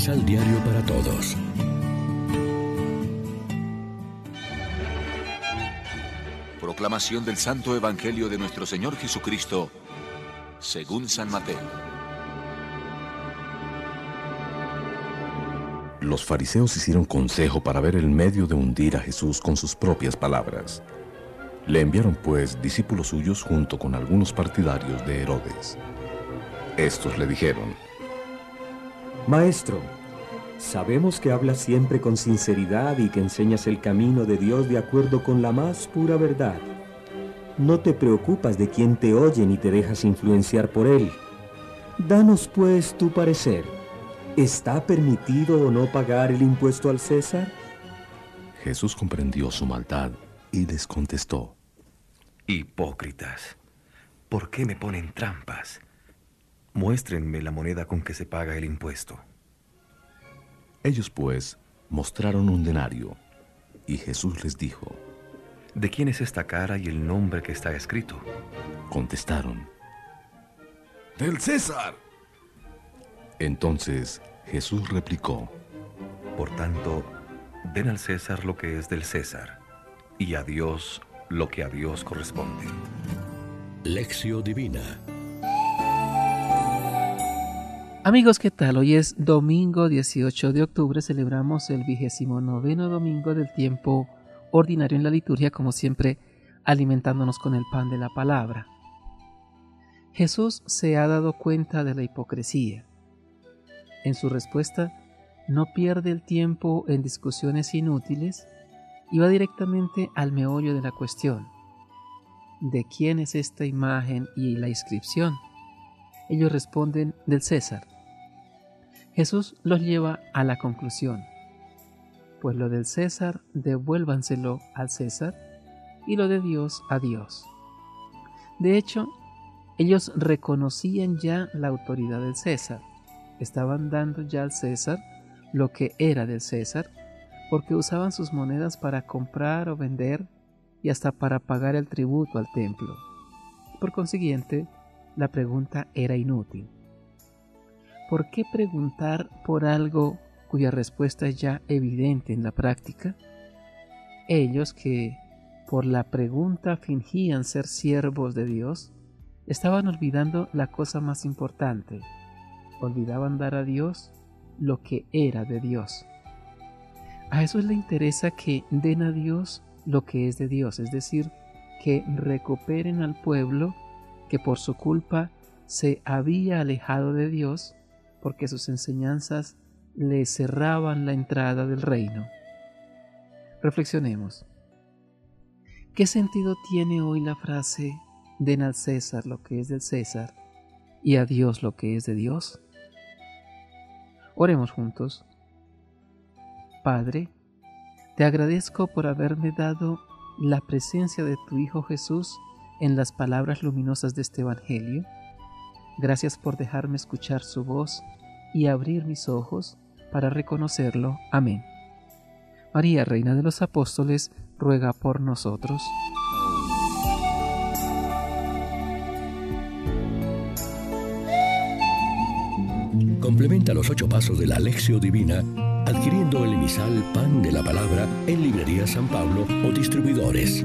Misal Diario para Todos. Proclamación del Santo Evangelio de nuestro Señor Jesucristo, según San Mateo. Los fariseos hicieron consejo para ver el medio de hundir a Jesús con sus propias palabras. Le enviaron pues discípulos suyos junto con algunos partidarios de Herodes. Estos le dijeron, Maestro, sabemos que hablas siempre con sinceridad y que enseñas el camino de Dios de acuerdo con la más pura verdad. No te preocupas de quien te oye ni te dejas influenciar por él. Danos pues tu parecer. ¿Está permitido o no pagar el impuesto al César? Jesús comprendió su maldad y les contestó. Hipócritas, ¿por qué me ponen trampas? Muéstrenme la moneda con que se paga el impuesto. Ellos pues mostraron un denario, y Jesús les dijo, ¿De quién es esta cara y el nombre que está escrito? Contestaron, Del César. Entonces Jesús replicó, Por tanto, den al César lo que es del César, y a Dios lo que a Dios corresponde. Lección Divina Amigos, ¿qué tal? Hoy es domingo 18 de octubre, celebramos el vigésimo noveno domingo del tiempo ordinario en la liturgia, como siempre, alimentándonos con el pan de la palabra. Jesús se ha dado cuenta de la hipocresía. En su respuesta, no pierde el tiempo en discusiones inútiles y va directamente al meollo de la cuestión. ¿De quién es esta imagen y la inscripción? Ellos responden del César. Jesús los lleva a la conclusión. Pues lo del César devuélvanselo al César y lo de Dios a Dios. De hecho, ellos reconocían ya la autoridad del César. Estaban dando ya al César lo que era del César, porque usaban sus monedas para comprar o vender y hasta para pagar el tributo al templo. Por consiguiente, la pregunta era inútil. ¿Por qué preguntar por algo cuya respuesta es ya evidente en la práctica? Ellos que por la pregunta fingían ser siervos de Dios, estaban olvidando la cosa más importante. Olvidaban dar a Dios lo que era de Dios. A Jesús le interesa que den a Dios lo que es de Dios, es decir, que recuperen al pueblo que por su culpa se había alejado de Dios porque sus enseñanzas le cerraban la entrada del reino. Reflexionemos. ¿Qué sentido tiene hoy la frase den al César lo que es del César y a Dios lo que es de Dios? Oremos juntos. Padre, te agradezco por haberme dado la presencia de tu Hijo Jesús en las palabras luminosas de este Evangelio. Gracias por dejarme escuchar su voz y abrir mis ojos para reconocerlo. Amén. María, Reina de los Apóstoles, ruega por nosotros. Complementa los ocho pasos de la Alexio Divina adquiriendo el emisal Pan de la Palabra en Librería San Pablo o distribuidores.